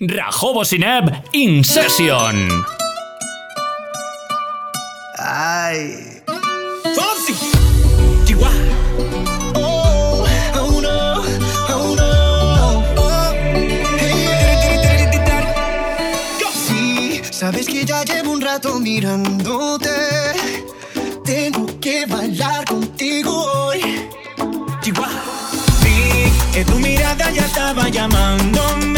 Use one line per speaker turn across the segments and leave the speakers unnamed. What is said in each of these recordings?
Rajobo In Session.
Ay. Oh, oh, oh, sabes que ya llevo un rato mirándote. Tengo que bailar contigo hoy.
Vi que tu mirada ya estaba llamándome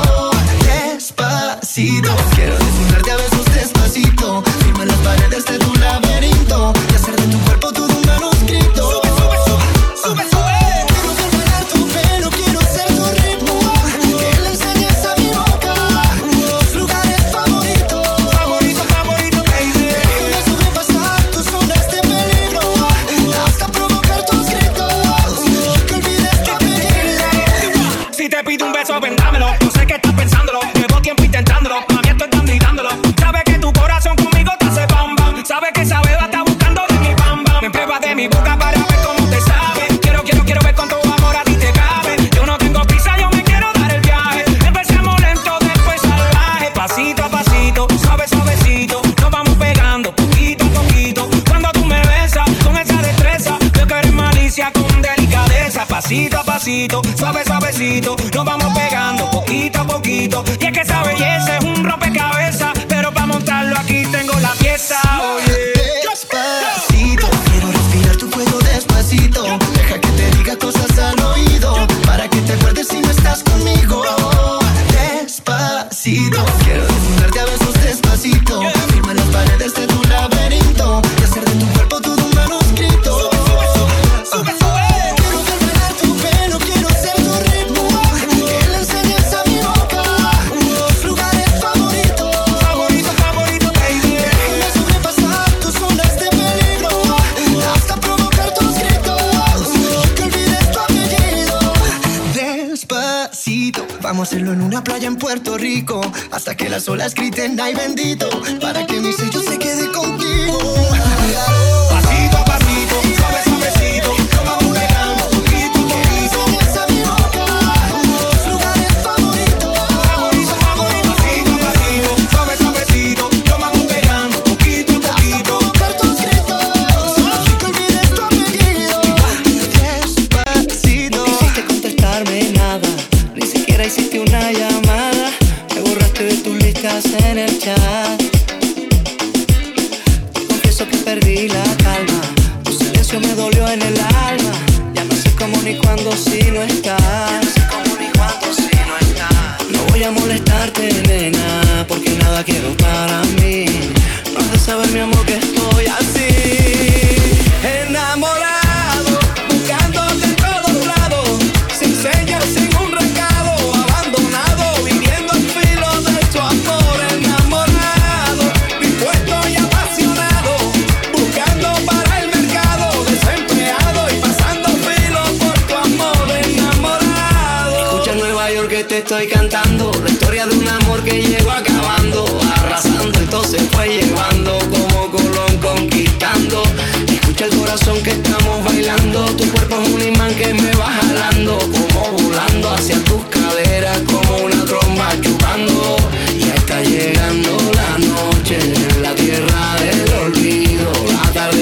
despacito. Quiero desnudarte a besos sola escrita en ay bendito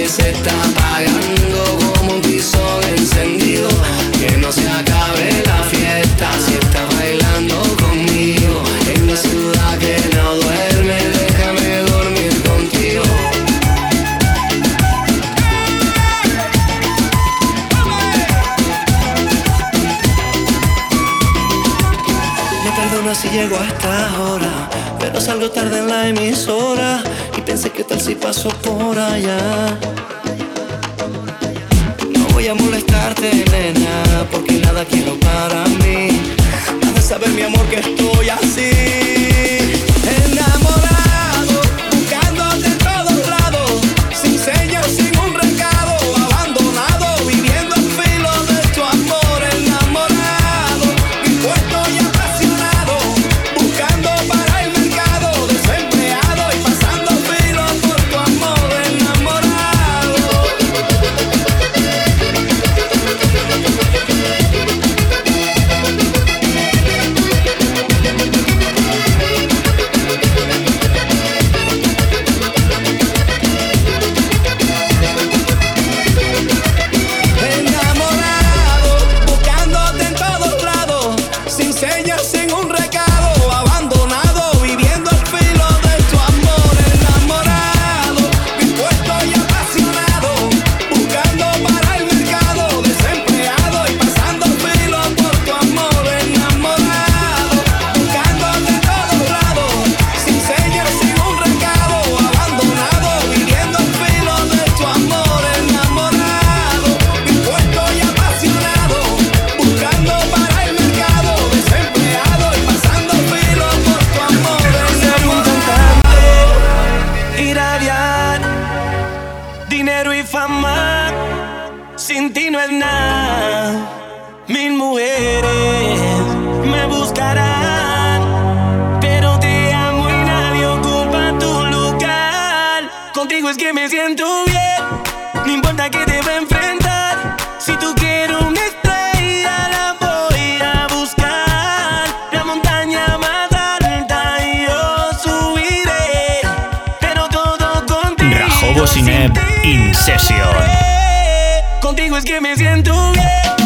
se
está apagando como un tizón encendido. Que no se acabe la fiesta si está bailando conmigo. En la ciudad que no duerme, déjame dormir contigo. Me perdona si llego a esta hora, pero salgo tarde en la emisora. Y pensé que tal si paso por allá
contigo es que me siento bien. No importa que te va a enfrentar. Si tú quieres una estrella, la voy a buscar. La montaña más alta y yo subiré. Pero todo contigo.
Rajobo Sineb,
Incession. Contigo es que me siento bien.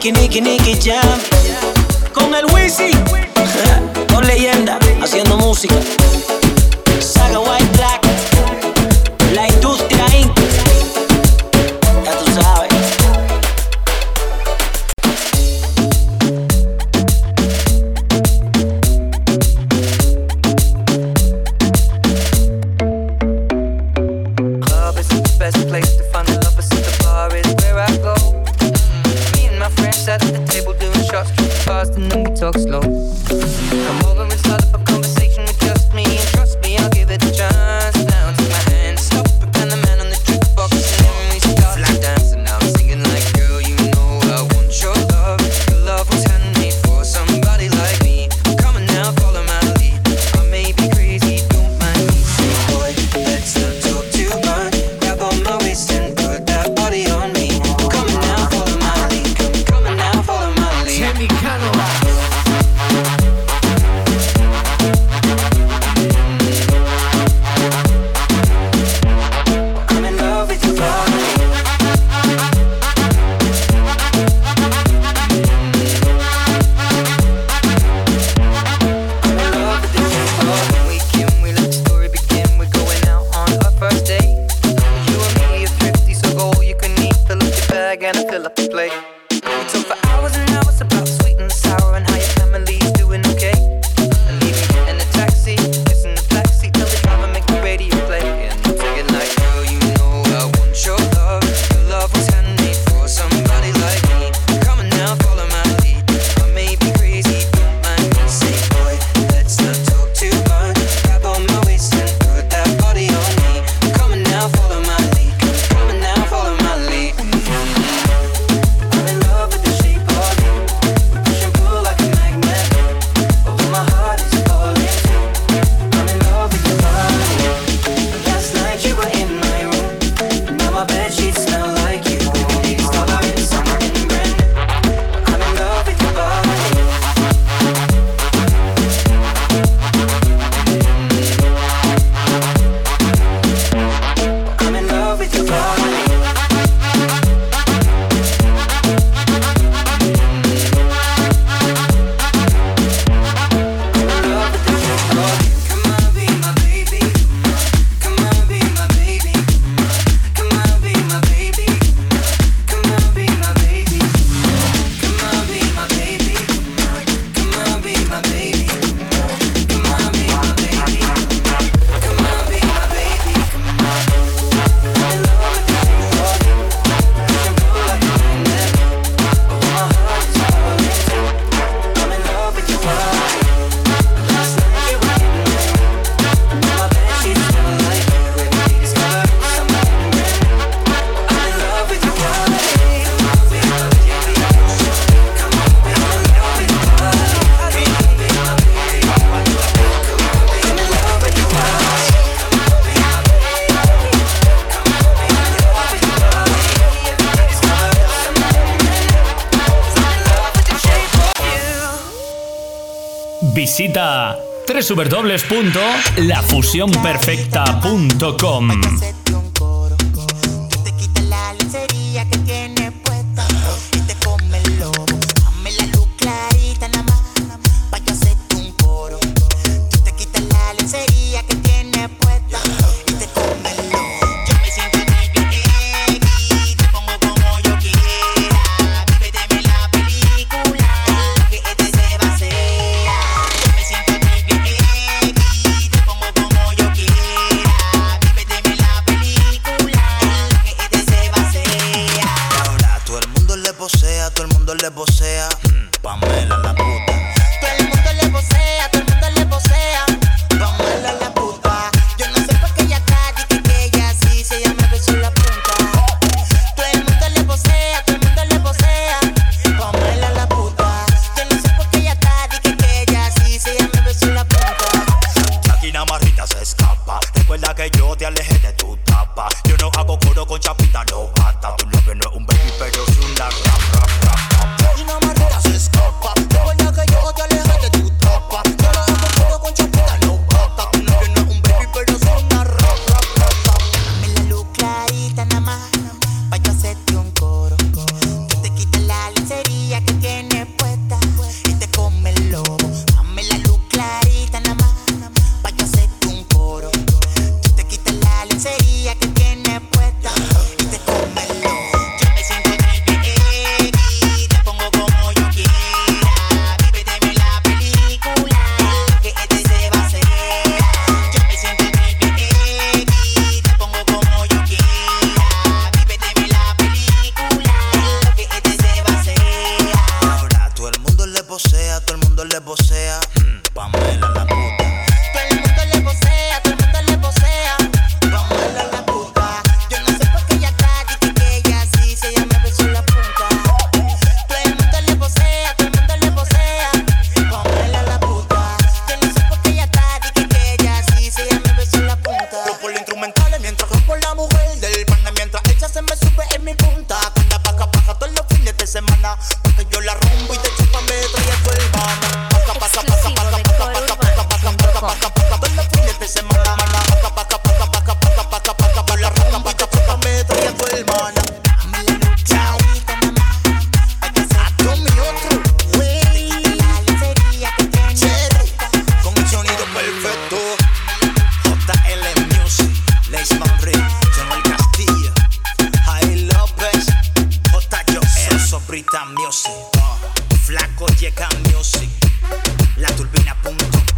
Nicky, Nicky, Nicky Jam. Con
el
Wisi, con leyenda, haciendo música. www.lafusionperfecta.com Pamela la puta. flaco llega music, la
turbina punto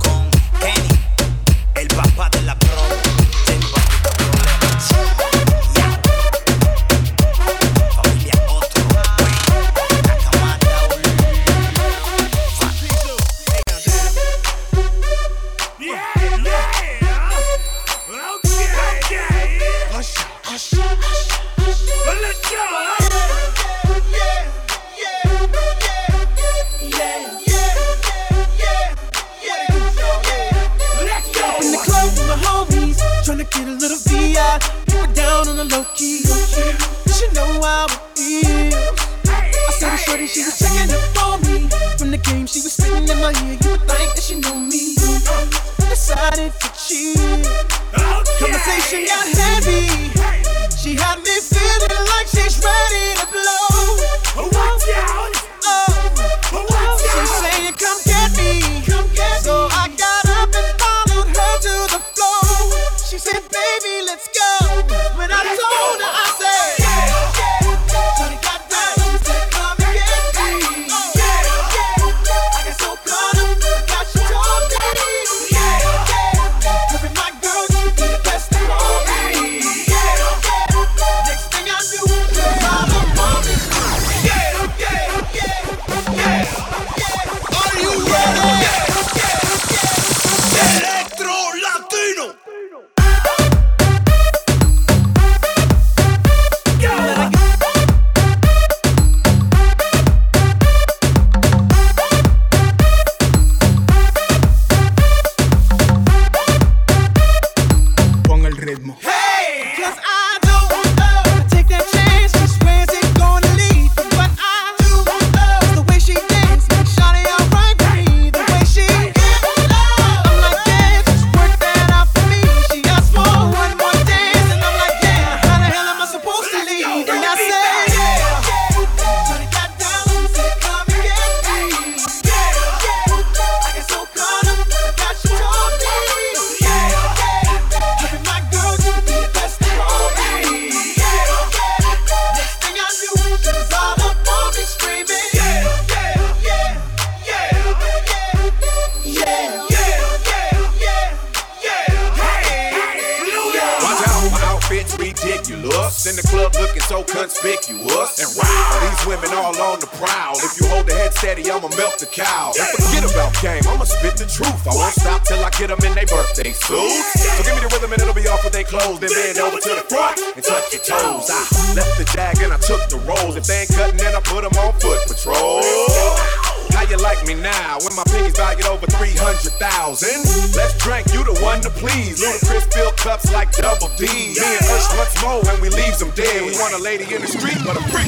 lady in the street, but a freak.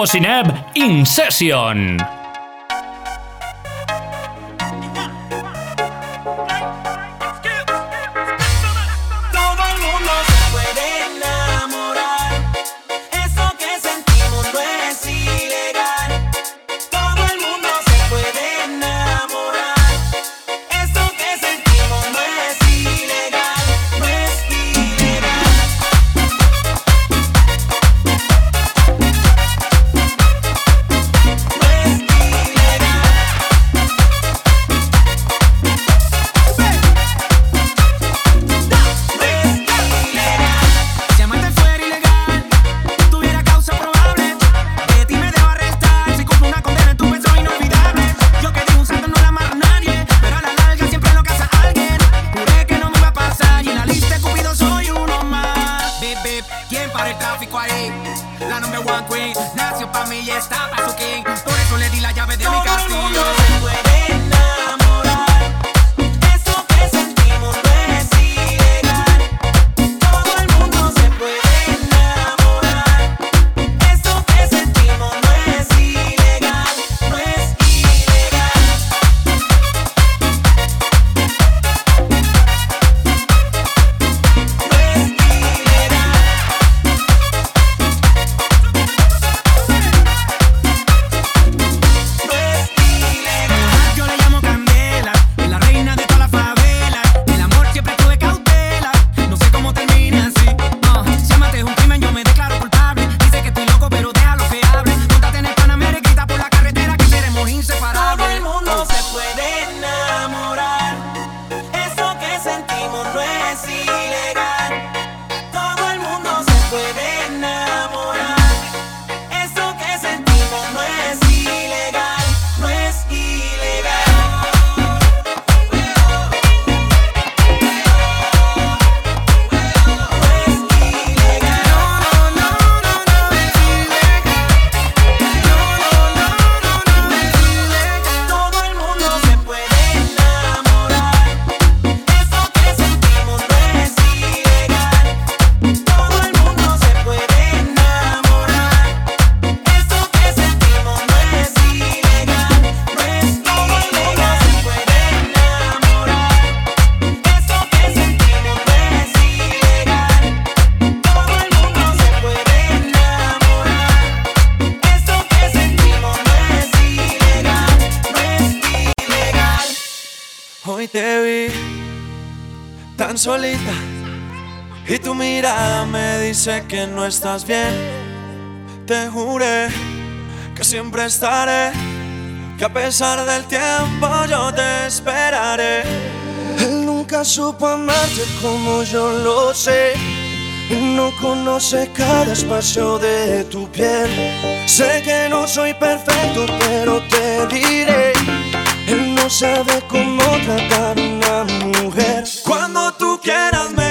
Lobo Sineb In Session.
sé que no
estás bien, te juré que siempre estaré, que a pesar del tiempo yo te esperaré.
Él nunca supo amarte como yo lo sé. Y no conoce cada espacio de tu piel. Sé que no soy perfecto, pero te diré. Él no sabe cómo tratar una mujer.
Cuando tú quieras me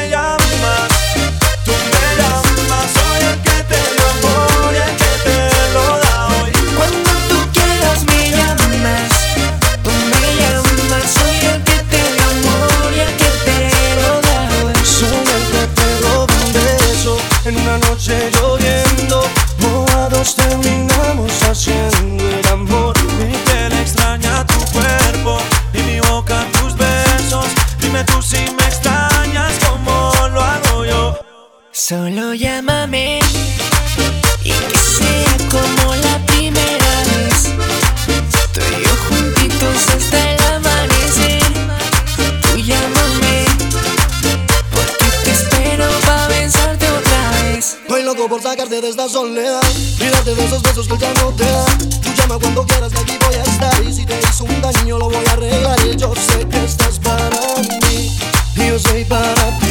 Solo llámame y que sea como la primera vez. Tú y yo juntitos hasta el amanecer. Tú llámame, porque te espero para besarte otra vez.
Voy loco por sacarte de esta soledad y de esos besos que ya no te da. Tú llama cuando quieras, que aquí voy a estar. Y si te hizo un daño, lo voy a arreglar. Y Yo sé que estás para mí y yo soy para ti.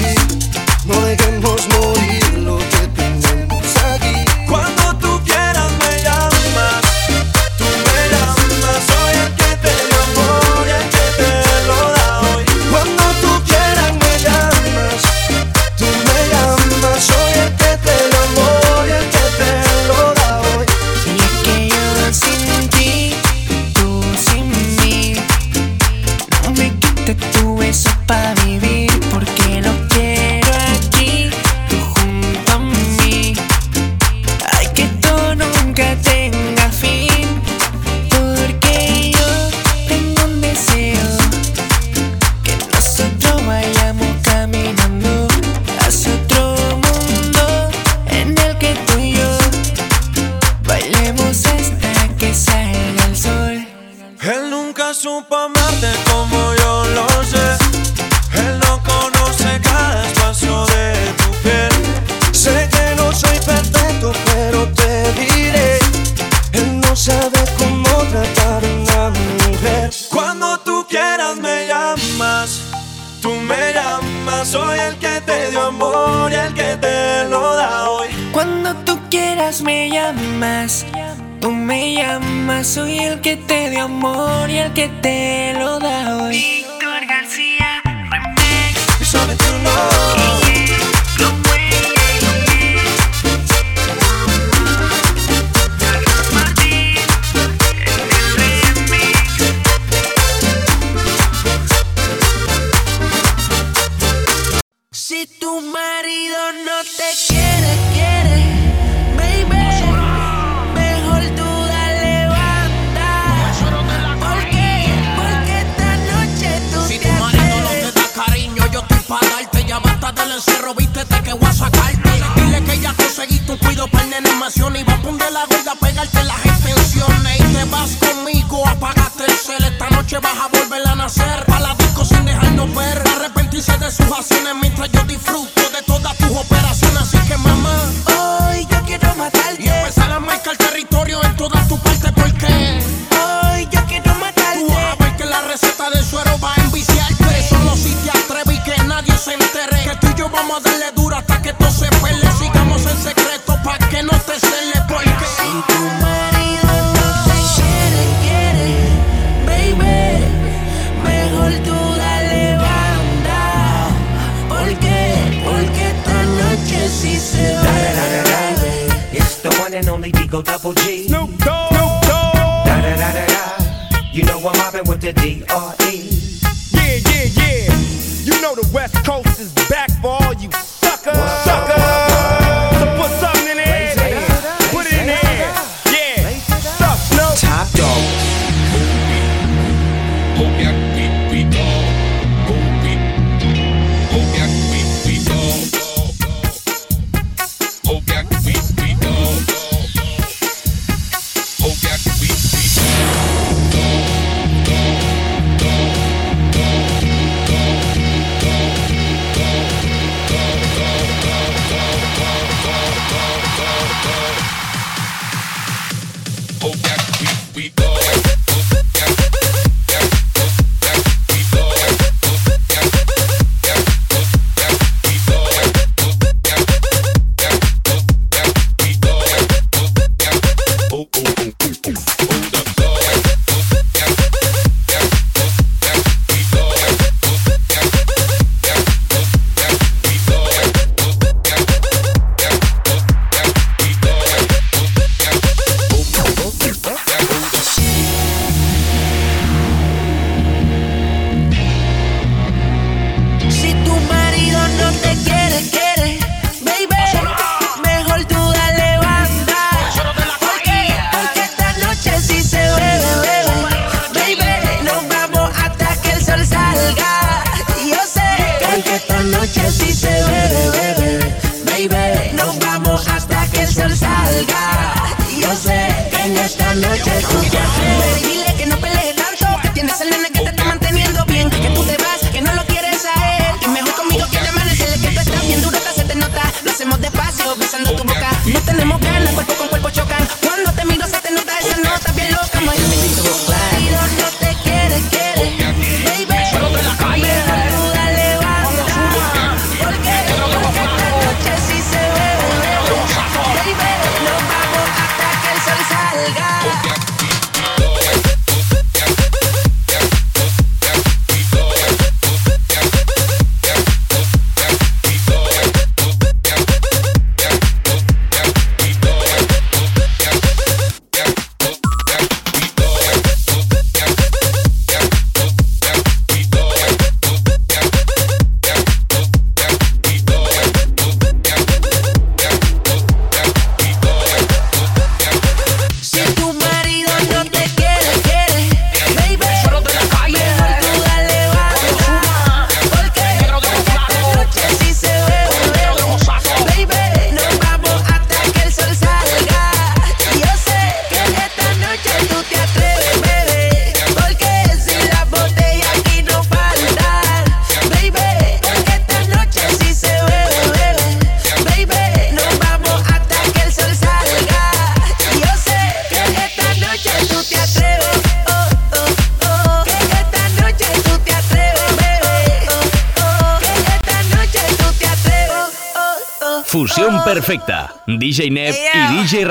esta noche
es tuya.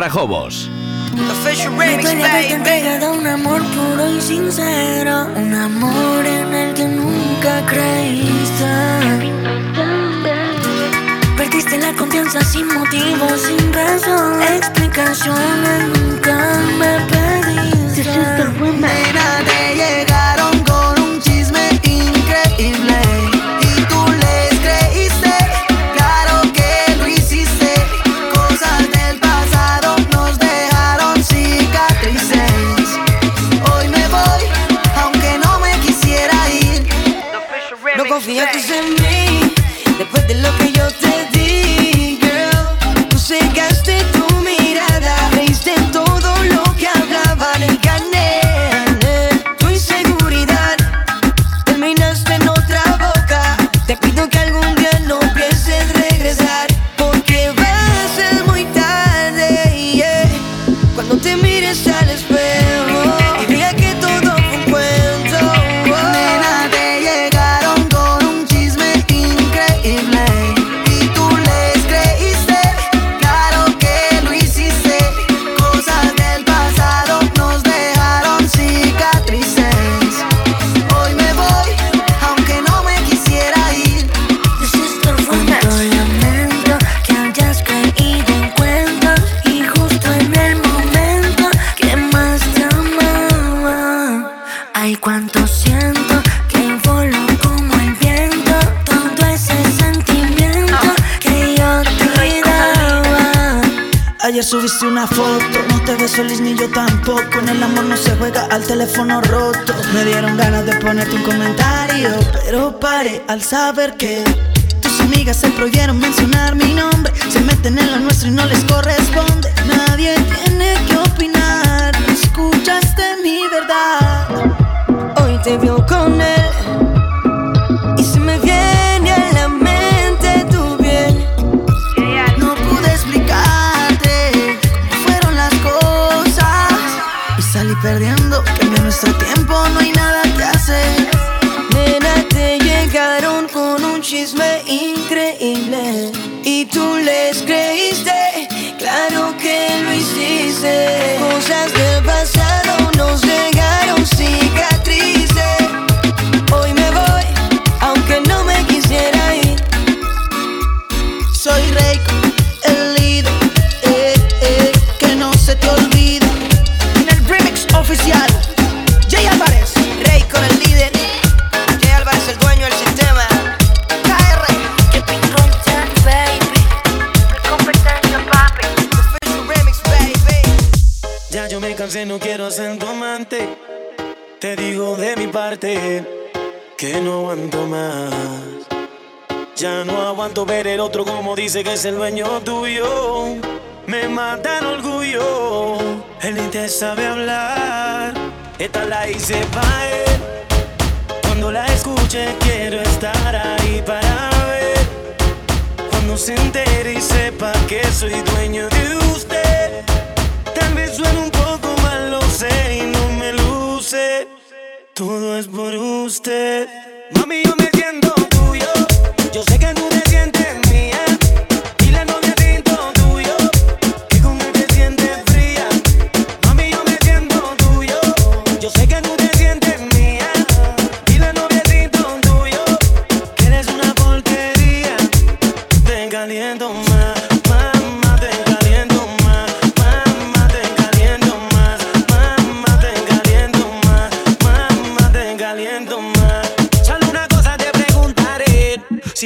Jobos.
Me un amor puro y sincero, un amor en el que nunca creíste. Perdiste la confianza sin motivo, sin razón,
explicación. al saber que tus amigas se prohibieron mencionar mi nombre. Se meten en lo nuestro y no les
corre aguanto ver el otro como dice que es el dueño tuyo.
Me mata el orgullo, él ni te sabe hablar. Esta la hice para él. Cuando la escuche, quiero estar ahí para ver. Cuando se entere y sepa que soy dueño de usted. Tal vez suene un poco mal, lo sé y no me luce. Todo es por usted. Mami, yo me siento tuyo. Yo sé que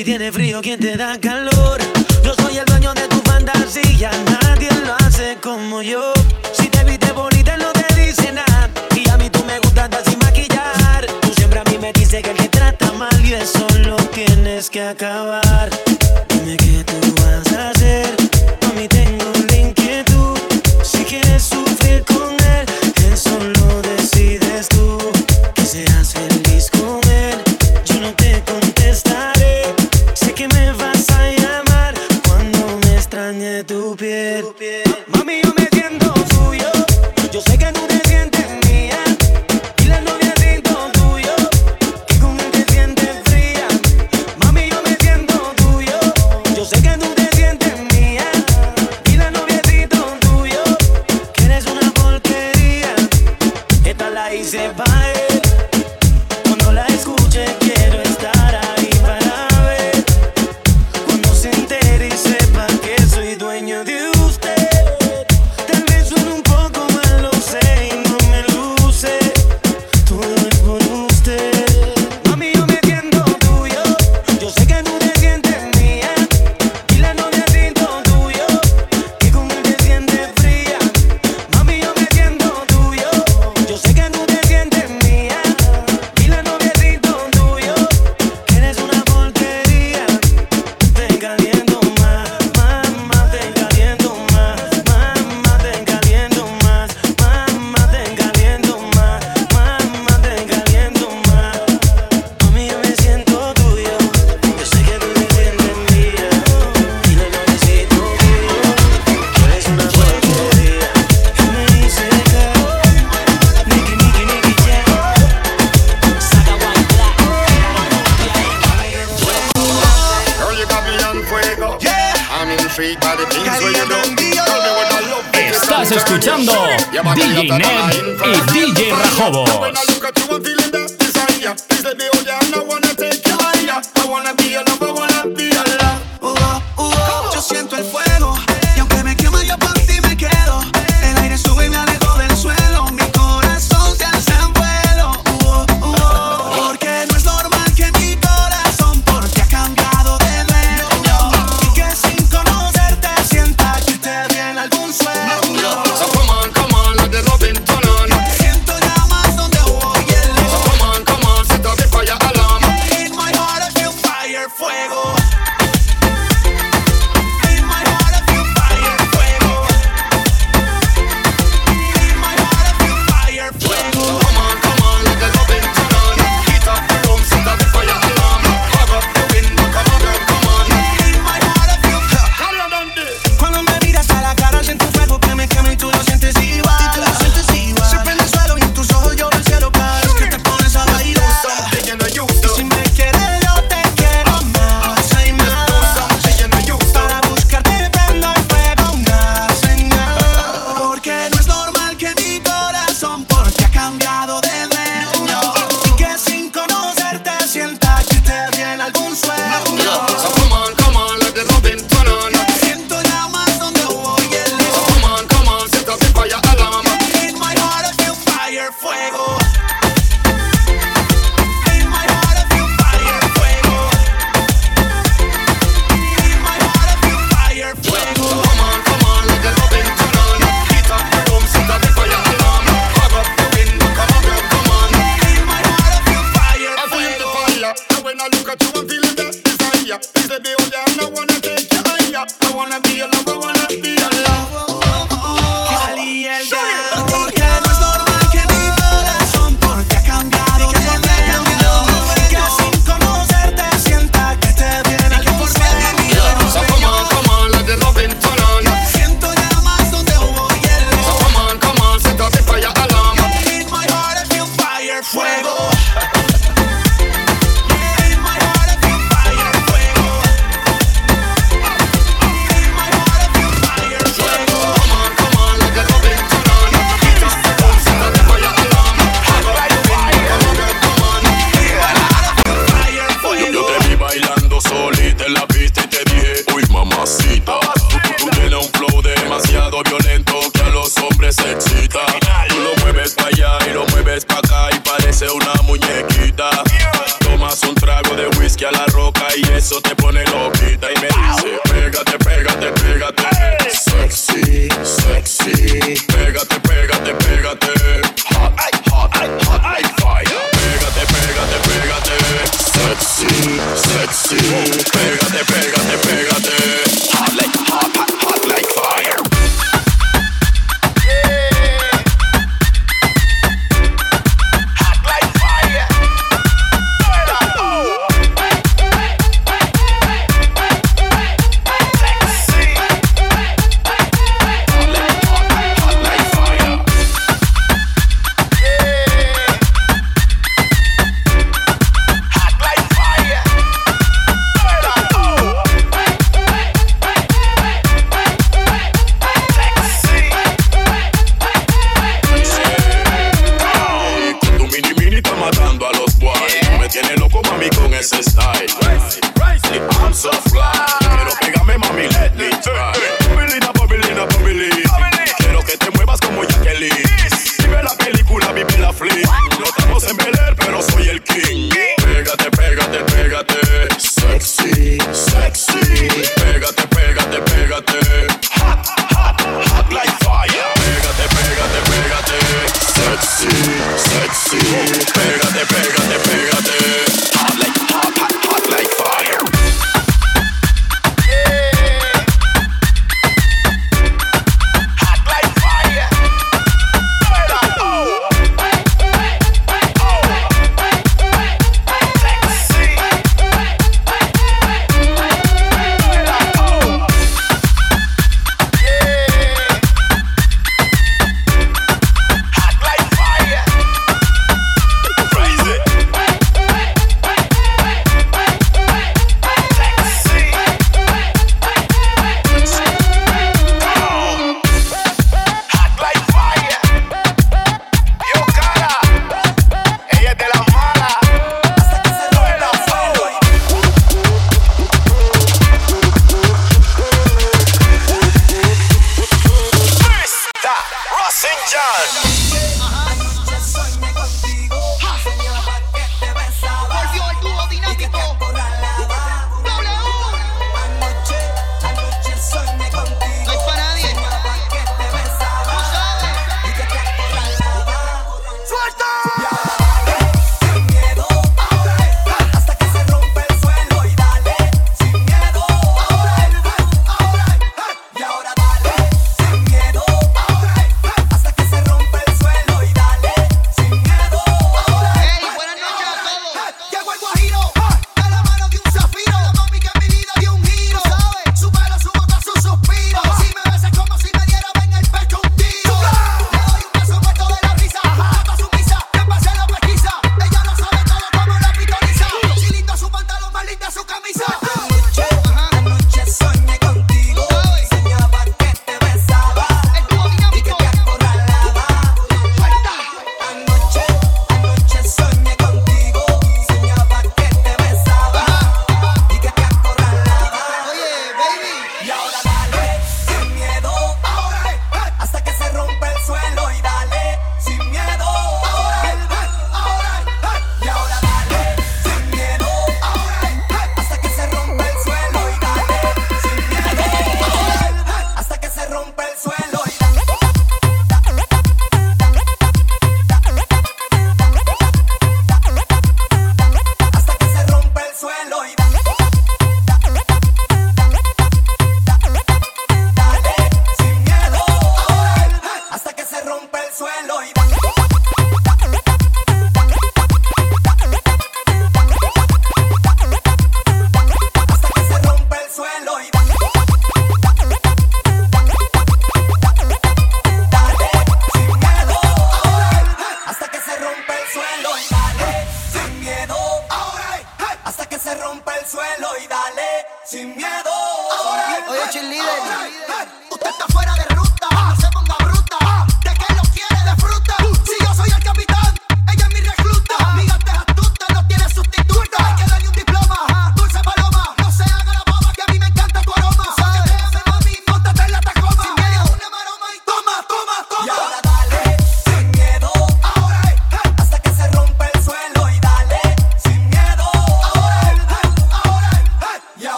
Si tiene frío, ¿quién te da calor? Yo soy el dueño de tu fantasía, nadie lo hace como yo. Si te viste bonita, no te dice nada. Y a mí tú me gustas así maquillar. Tú siempre a mí me dices que el que trata mal y eso lo tienes que acabar. la roca y eso te pone loquita y me dice,
pégate, pégate, pégate.
Sexy, sexy. Pégate, pégate, pégate. Hot, hot, hot, fire.
Pégate, pégate, pégate. Sexy, sexy. Pégate, pégate.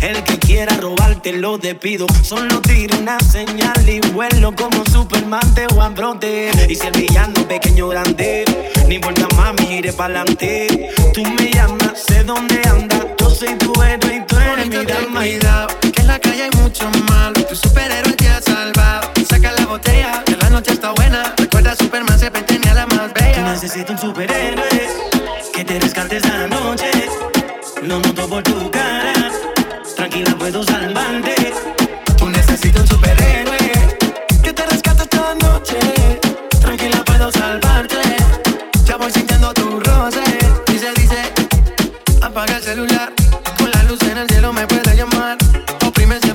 El que
quiera robarte lo despido. Solo tiro una señal y vuelo como Superman te a proteger. Y si el villano es pequeño grande, no importa mami, iré pa'lante. Tú me llamas, sé dónde andas. Yo soy tu héroe y tú eres mi dama.
Cuidado, que en la calle hay mucho mal. Tu superhéroe te ha salvado. Saca la botella, que la noche está buena. Recuerda, Superman siempre tenía la más bella.
necesitas un superhéroe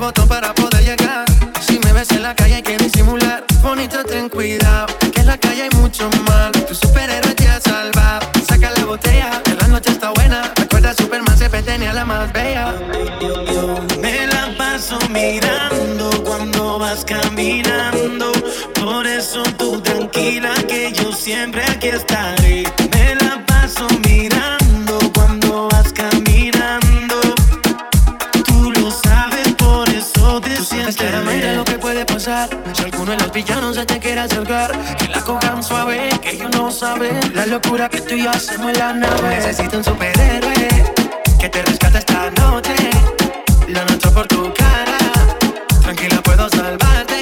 Botón para poder llegar. Si me ves en la calle hay que disimular. Bonito, ten cuidado. Que en la calle hay mucho mal. Tu superhéroe te ha salvado. Saca la botella, que la noche está buena. Recuerda, Superman siempre tenía la más bella.
Me la paso mirando cuando vas caminando.
Los villanos se te quiere acercar Que la cojan suave, que ellos no saben La locura que tú y yo hacemos en la nave Necesito un superhéroe Que te rescate esta noche Lo noto por tu cara Tranquila puedo salvarte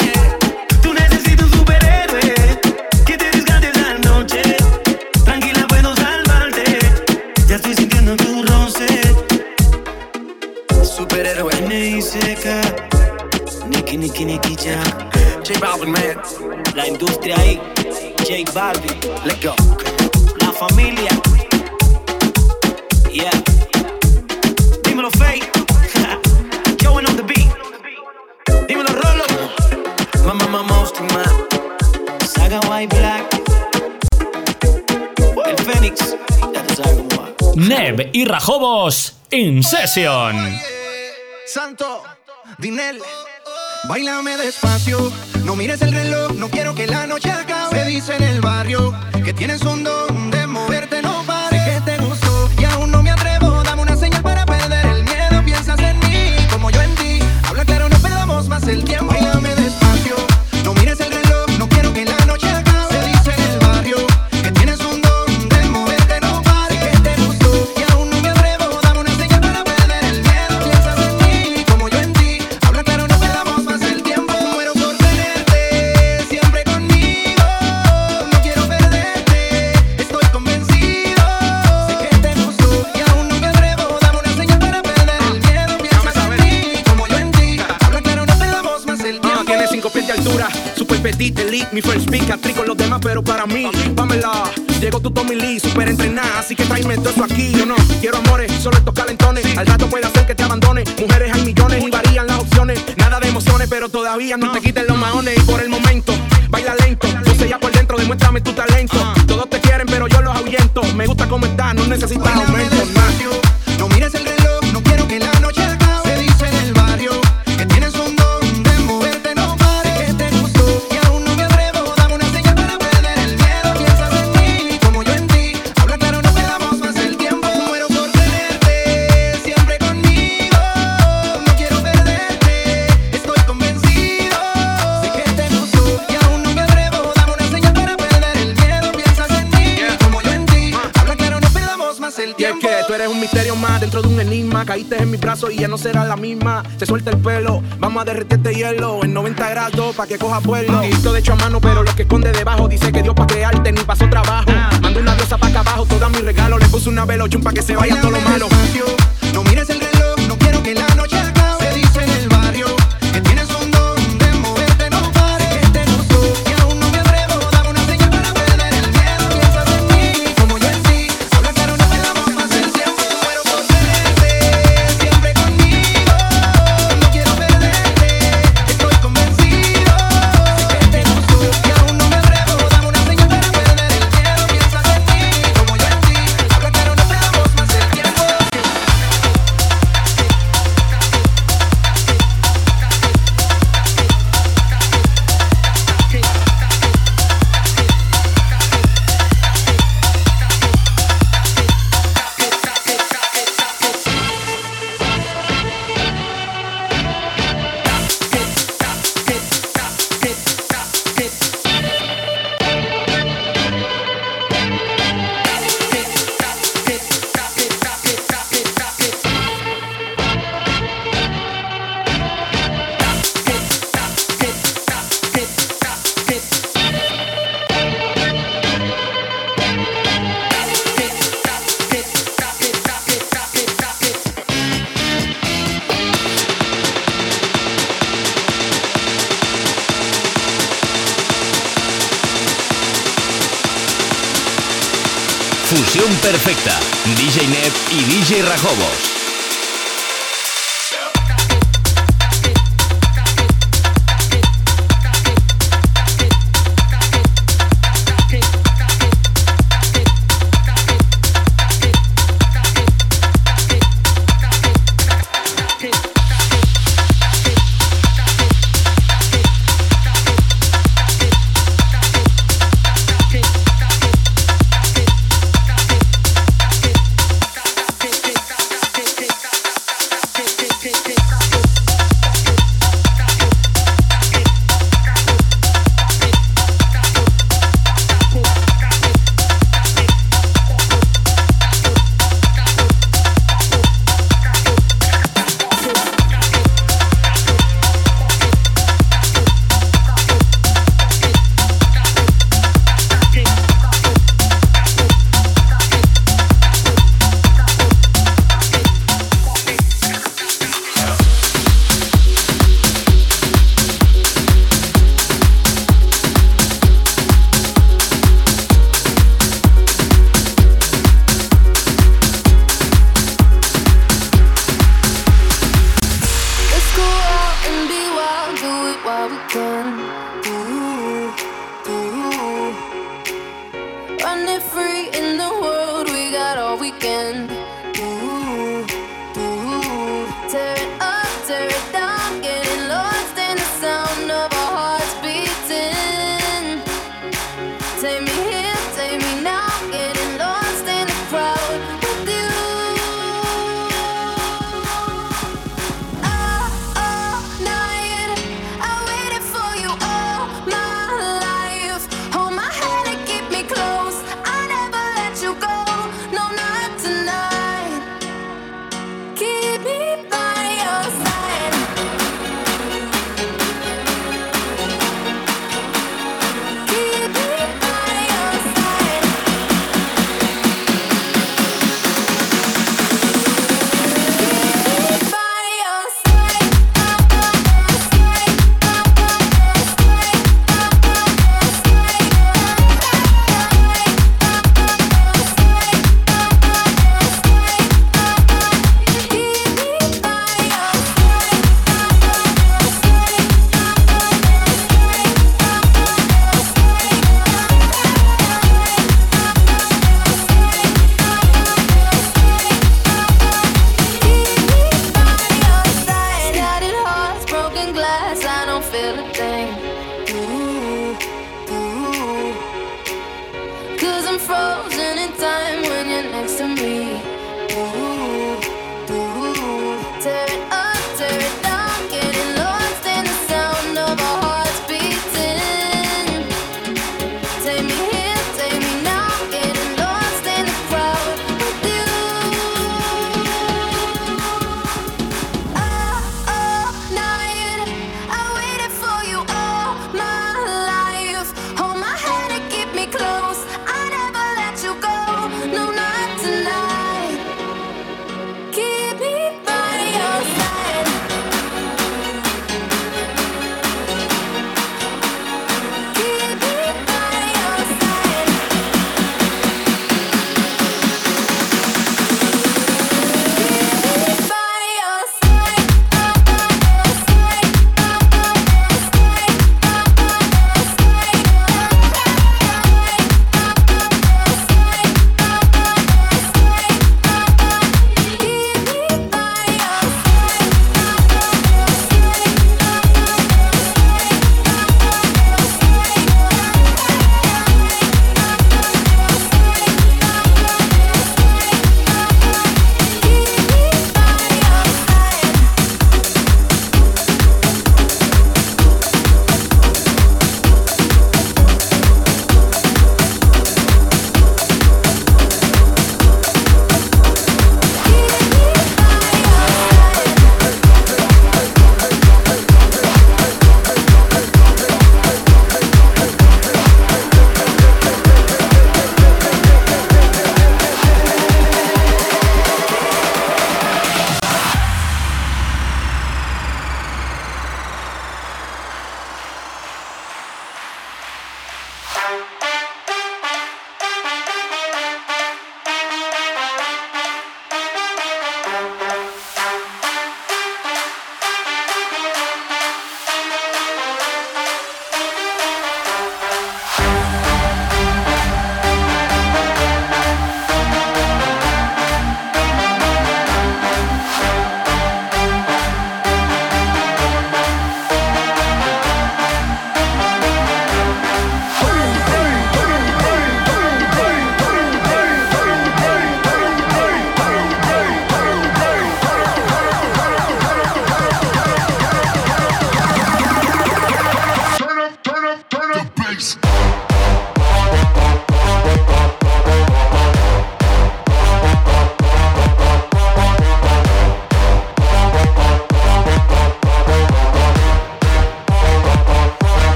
Tú necesitas un superhéroe que te rescate esta noche. Tranquila, puedo salvarte. Ya estoy sintiendo tu roce.
Superhéroe
N.I.C.K. Nicky, Nicky, Nicky Jam.
J Balvin, man
La industria ahí. J Balvin.
Let's go
La familia. Yeah. Dímelo, Faye. Joey on the beat. Dímelo, Rolo.
Mamá, mamá, monster, man
Saga White Black. El Fénix. Ya tú sabes cómo va.
Neb y Rajobos in session.
Santo, Dinel, bailame despacio. No mires el reloj, no quiero que la noche acabe. Se dice en el barrio que tienes un don de moverte, no pares. Que te gustó y aún no me atrevo. Dame una señal para perder el miedo. Piensas en mí como yo en ti. Habla claro, no perdamos más el tiempo.
Mi first pick, actriz con los demás, pero para mí, Pamela. Llegó tu Tommy Lee, super entrenada, así que tráeme todo eso aquí. Yo no quiero amores, solo estos calentones. Al rato puede hacer que te abandone. Mujeres hay millones y varían las opciones. Nada de emociones, pero todavía no te quiten los maones. Y por el momento, baila lento. No sé ya por dentro, demuéstrame tu talento. Todos te quieren, pero yo los ahuyento. Me gusta cómo estás, no necesitas aumento.
despacio,
Caíste en mi brazo y ya no será la misma. Se suelta el pelo, vamos a derretirte hielo en 90 grados pa' que coja vuelo. Y todo hecho a mano, pero lo que esconde debajo dice que Dios pa' crearte ni pasó trabajo. Mando una diosa pa' acá abajo, toda mi regalo. Le puse una velochun pa' que se vaya todo lo malo.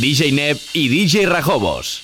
DJ Neb y DJ Rajobos.